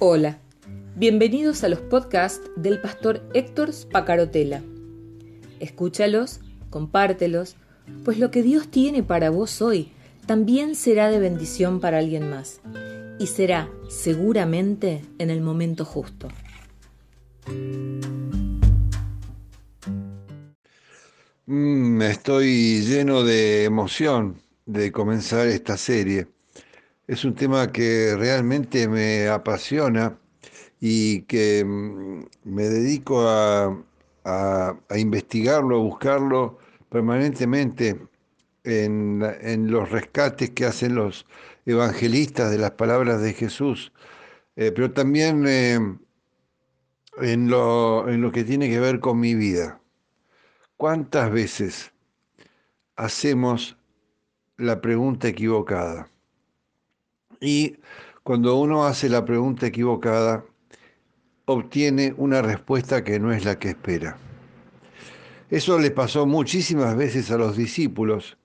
Hola, bienvenidos a los podcasts del pastor Héctor Spacarotela. Escúchalos, compártelos, pues lo que Dios tiene para vos hoy también será de bendición para alguien más y será seguramente en el momento justo. Mm, estoy lleno de emoción de comenzar esta serie es un tema que realmente me apasiona y que mm, me dedico a, investigarlo, a buscarlo permanentemente en, los rescates que hacen los evangelistas de las palabras de Jesús, eh, pero también eh, en, lo, en lo que tiene que ver con mi vida. ¿Cuántas veces hacemos la pregunta equivocada? Y cuando uno hace la pregunta equivocada, obtiene una respuesta que no es la que espera. Eso les pasó muchísimas veces a los discípulos,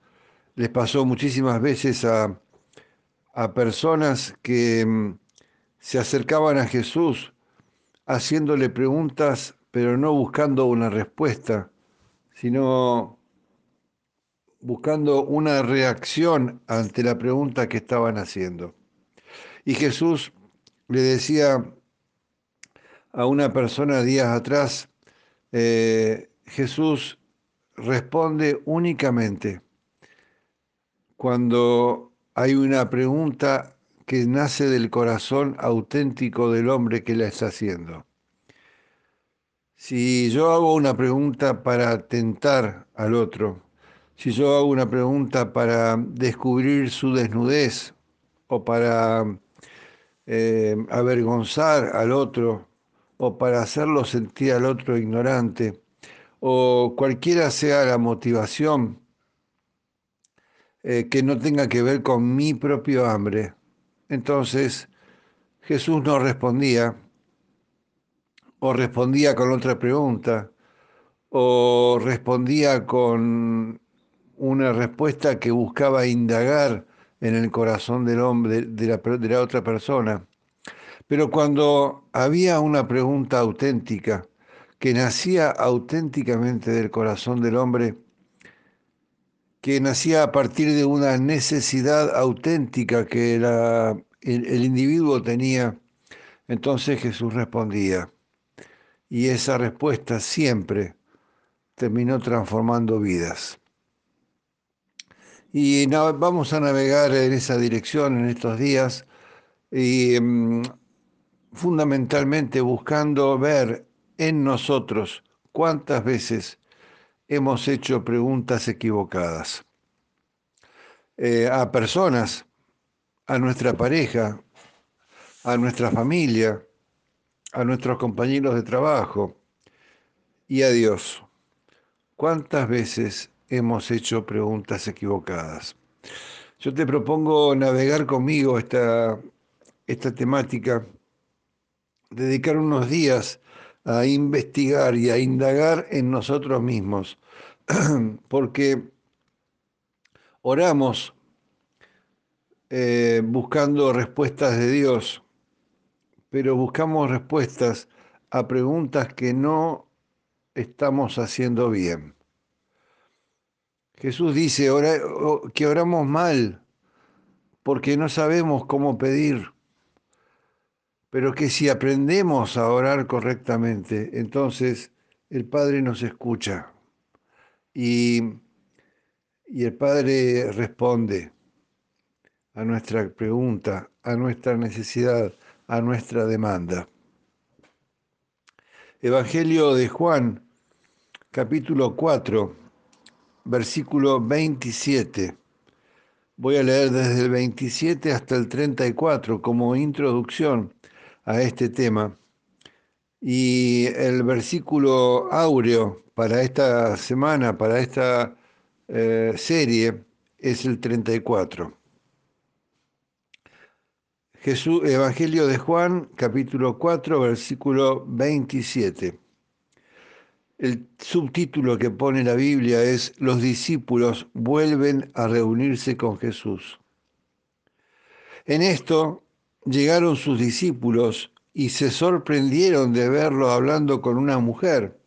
les pasó muchísimas veces a, personas que mm, se acercaban a Jesús haciéndole preguntas, pero no buscando una respuesta, sino buscando una reacción ante la pregunta que estaban haciendo. Y Jesús le decía a una persona días atrás, eh, Jesús responde únicamente cuando hay una pregunta que nace del corazón auténtico del hombre que la está haciendo. Si yo hago una pregunta para tentar al otro, si yo hago una pregunta para descubrir su desnudez o para eh, avergonzar al otro o para hacerlo sentir al otro ignorante o cualquiera sea la motivación eh, que no tenga que ver con mi propio hambre. Entonces Jesús no respondía o respondía con otra pregunta o respondía con una respuesta que buscaba indagar en el corazón del hombre, de la, otra persona. Pero cuando había una pregunta auténtica, que nacía auténticamente del corazón del hombre, que nacía a partir de una necesidad auténtica que el, individuo tenía, entonces Jesús respondía. Y esa respuesta siempre terminó transformando vidas. Y vamos a navegar en esa dirección en estos días y mm, fundamentalmente buscando ver en nosotros cuántas veces hemos hecho preguntas equivocadas eh, a personas, a nuestra pareja, a nuestra familia, a nuestros compañeros de trabajo y a Dios. ¿Cuántas veces hemos hecho preguntas equivocadas. Yo te propongo navegar conmigo esta, esta temática, dedicar unos días a investigar y a indagar en nosotros mismos, porque oramos eh, buscando respuestas de Dios, pero buscamos respuestas a preguntas que no estamos haciendo bien. Jesús dice que oramos mal porque no sabemos cómo pedir, pero que si aprendemos a orar correctamente, entonces el Padre nos escucha y, y el Padre responde a nuestra pregunta, a nuestra necesidad, a nuestra demanda. Evangelio de Juan, capítulo 4 versículo 27. Voy a leer desde el 27 hasta el 34 como introducción a este tema. Y el versículo áureo para esta semana, para esta eh, serie, es el 34. Jesús, Evangelio de Juan, capítulo 4, versículo 27. El subtítulo que pone la Biblia es Los discípulos vuelven a reunirse con Jesús. En esto llegaron sus discípulos y se sorprendieron de verlo hablando con una mujer.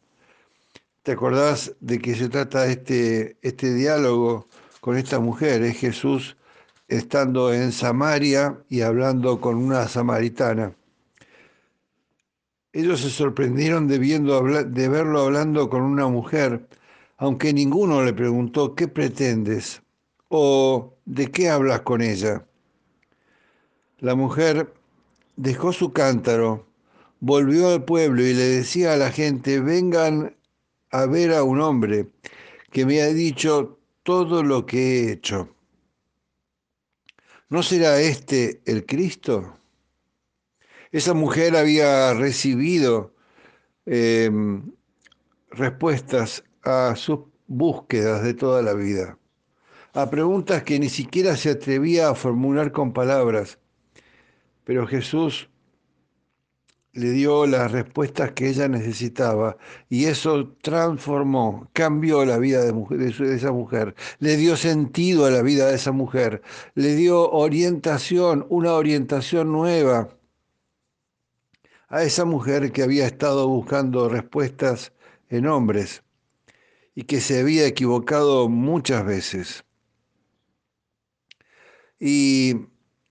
¿Te acordás de qué se trata este, este diálogo con esta mujer? Es Jesús estando en Samaria y hablando con una samaritana. Ellos se sorprendieron de, viendo, de verlo hablando con una mujer, aunque ninguno le preguntó qué pretendes o de qué hablas con ella. La mujer dejó su cántaro, volvió al pueblo y le decía a la gente, vengan a ver a un hombre que me ha dicho todo lo que he hecho. ¿No será este el Cristo? Esa mujer había recibido em, respuestas a sus búsquedas de toda la vida, a preguntas que ni siquiera se atrevía a formular con palabras, pero Jesús le dio las respuestas que ella necesitaba y eso transformó, cambió la vida de, esa mujer, le dio sentido a la vida de esa mujer, le dio orientación, una orientación nueva a esa mujer que había estado buscando respuestas en hombres y que se había equivocado muchas veces. Y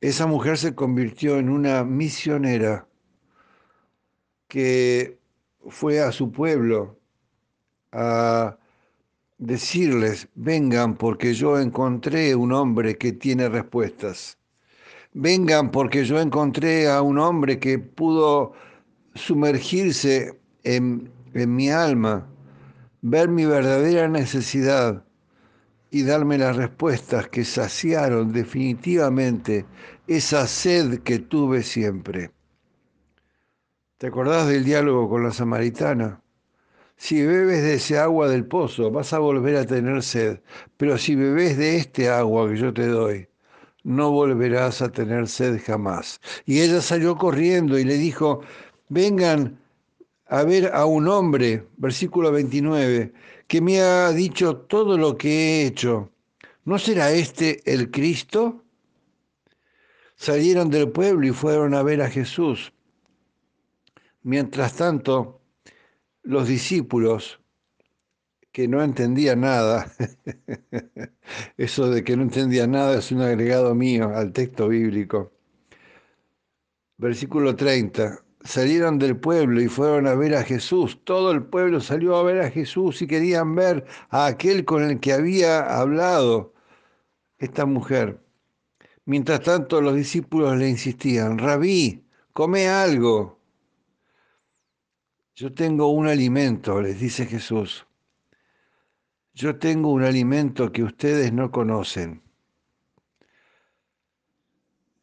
esa mujer se convirtió en una misionera que fue a su pueblo a decirles, vengan porque yo encontré un hombre que tiene respuestas. Vengan porque yo encontré a un hombre que pudo sumergirse en, mi alma, ver mi verdadera necesidad y darme las respuestas que saciaron definitivamente esa sed que tuve siempre. ¿Te acordás del diálogo con la samaritana? Si bebes de ese agua del pozo, vas a volver a tener sed, pero si bebes de este agua que yo te doy, no volverás a tener sed jamás. Y ella salió corriendo y le dijo, vengan a ver a un hombre, versículo 29, que me ha dicho todo lo que he hecho. ¿No será este el Cristo? Salieron del pueblo y fueron a ver a Jesús. Mientras tanto, los discípulos, que no entendían nada, eso de que no entendían nada es un agregado mío al texto bíblico. Versículo 30, salieron del pueblo y fueron a ver a Jesús. Todo el pueblo salió a ver a Jesús y querían ver a aquel con el que había hablado esta mujer. Mientras tanto los discípulos le insistían, rabí, come algo. Yo tengo un alimento, les dice Jesús. Yo tengo un alimento que ustedes no conocen.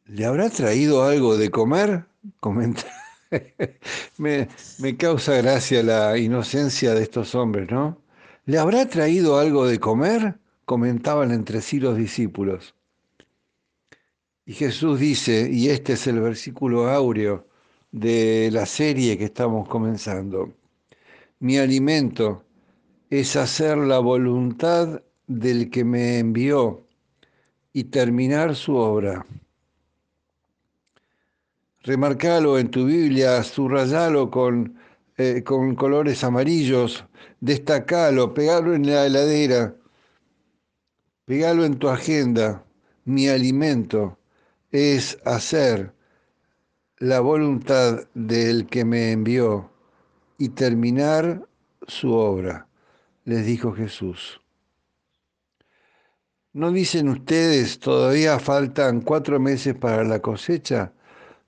¿Le habrá traído algo de comer? Comenta. me, me causa gracia la inocencia de estos hombres, ¿no? ¿Le habrá traído algo de comer? Comentaban entre sí los discípulos. Y Jesús dice, y este es el versículo áureo, de la serie que estamos comenzando. Mi alimento es hacer la voluntad del que me envió y terminar su obra. Remarcalo en tu Biblia, subrayalo con, eh, con colores amarillos, destacalo, pegalo en la heladera, pegalo en tu agenda. Mi alimento es hacer la voluntad del que me envió y terminar su obra, les dijo Jesús. ¿No dicen ustedes todavía faltan cuatro meses para la cosecha?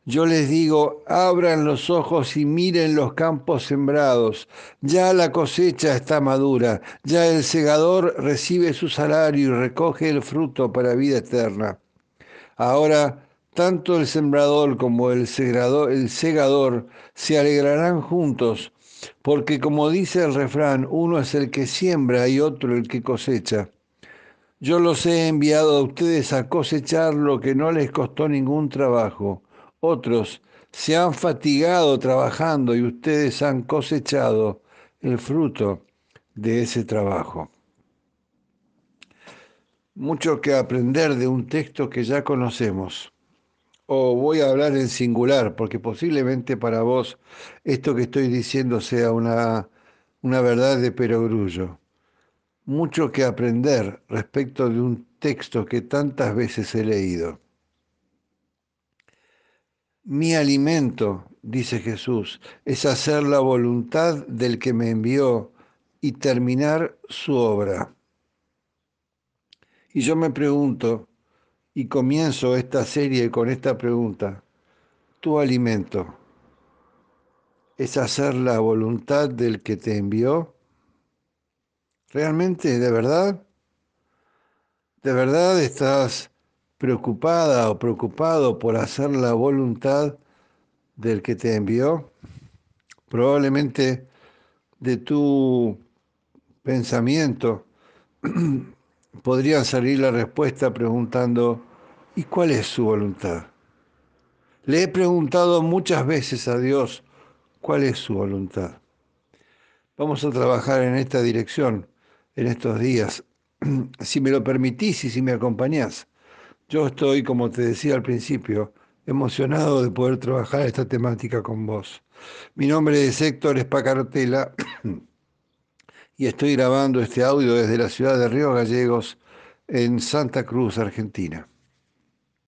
Yo les digo, abran los ojos y miren los campos sembrados. Ya la cosecha está madura, ya el segador recibe su salario y recoge el fruto para vida eterna. Ahora tanto el sembrador como el segador, el segador se alegrarán juntos, porque como dice el refrán, uno es el que siembra y otro el que cosecha. Yo los he enviado a ustedes a cosechar lo que no les costó ningún trabajo. Otros se han fatigado trabajando y ustedes han cosechado el fruto de ese trabajo. Mucho que aprender de un texto que ya conocemos o voy a hablar en singular, porque posiblemente para vos esto que estoy diciendo sea una, una verdad de perogrullo. Mucho que aprender respecto de un texto que tantas veces he leído. Mi alimento, dice Jesús, es hacer la voluntad del que me envió y terminar su obra. Y yo me pregunto, y comienzo esta serie con esta pregunta. ¿Tu alimento es hacer la voluntad del que te envió? ¿Realmente, de verdad? ¿De verdad estás preocupada o preocupado por hacer la voluntad del que te envió? Probablemente de tu pensamiento podría salir la respuesta preguntando, ¿y cuál es su voluntad? Le he preguntado muchas veces a Dios, ¿cuál es su voluntad? Vamos a trabajar en esta dirección en estos días. Si me lo permitís y si me acompañás, yo estoy, como te decía al principio, emocionado de poder trabajar esta temática con vos. Mi nombre es Héctor Espacarotela y estoy grabando este audio desde la ciudad de Río Gallegos, en Santa Cruz, Argentina.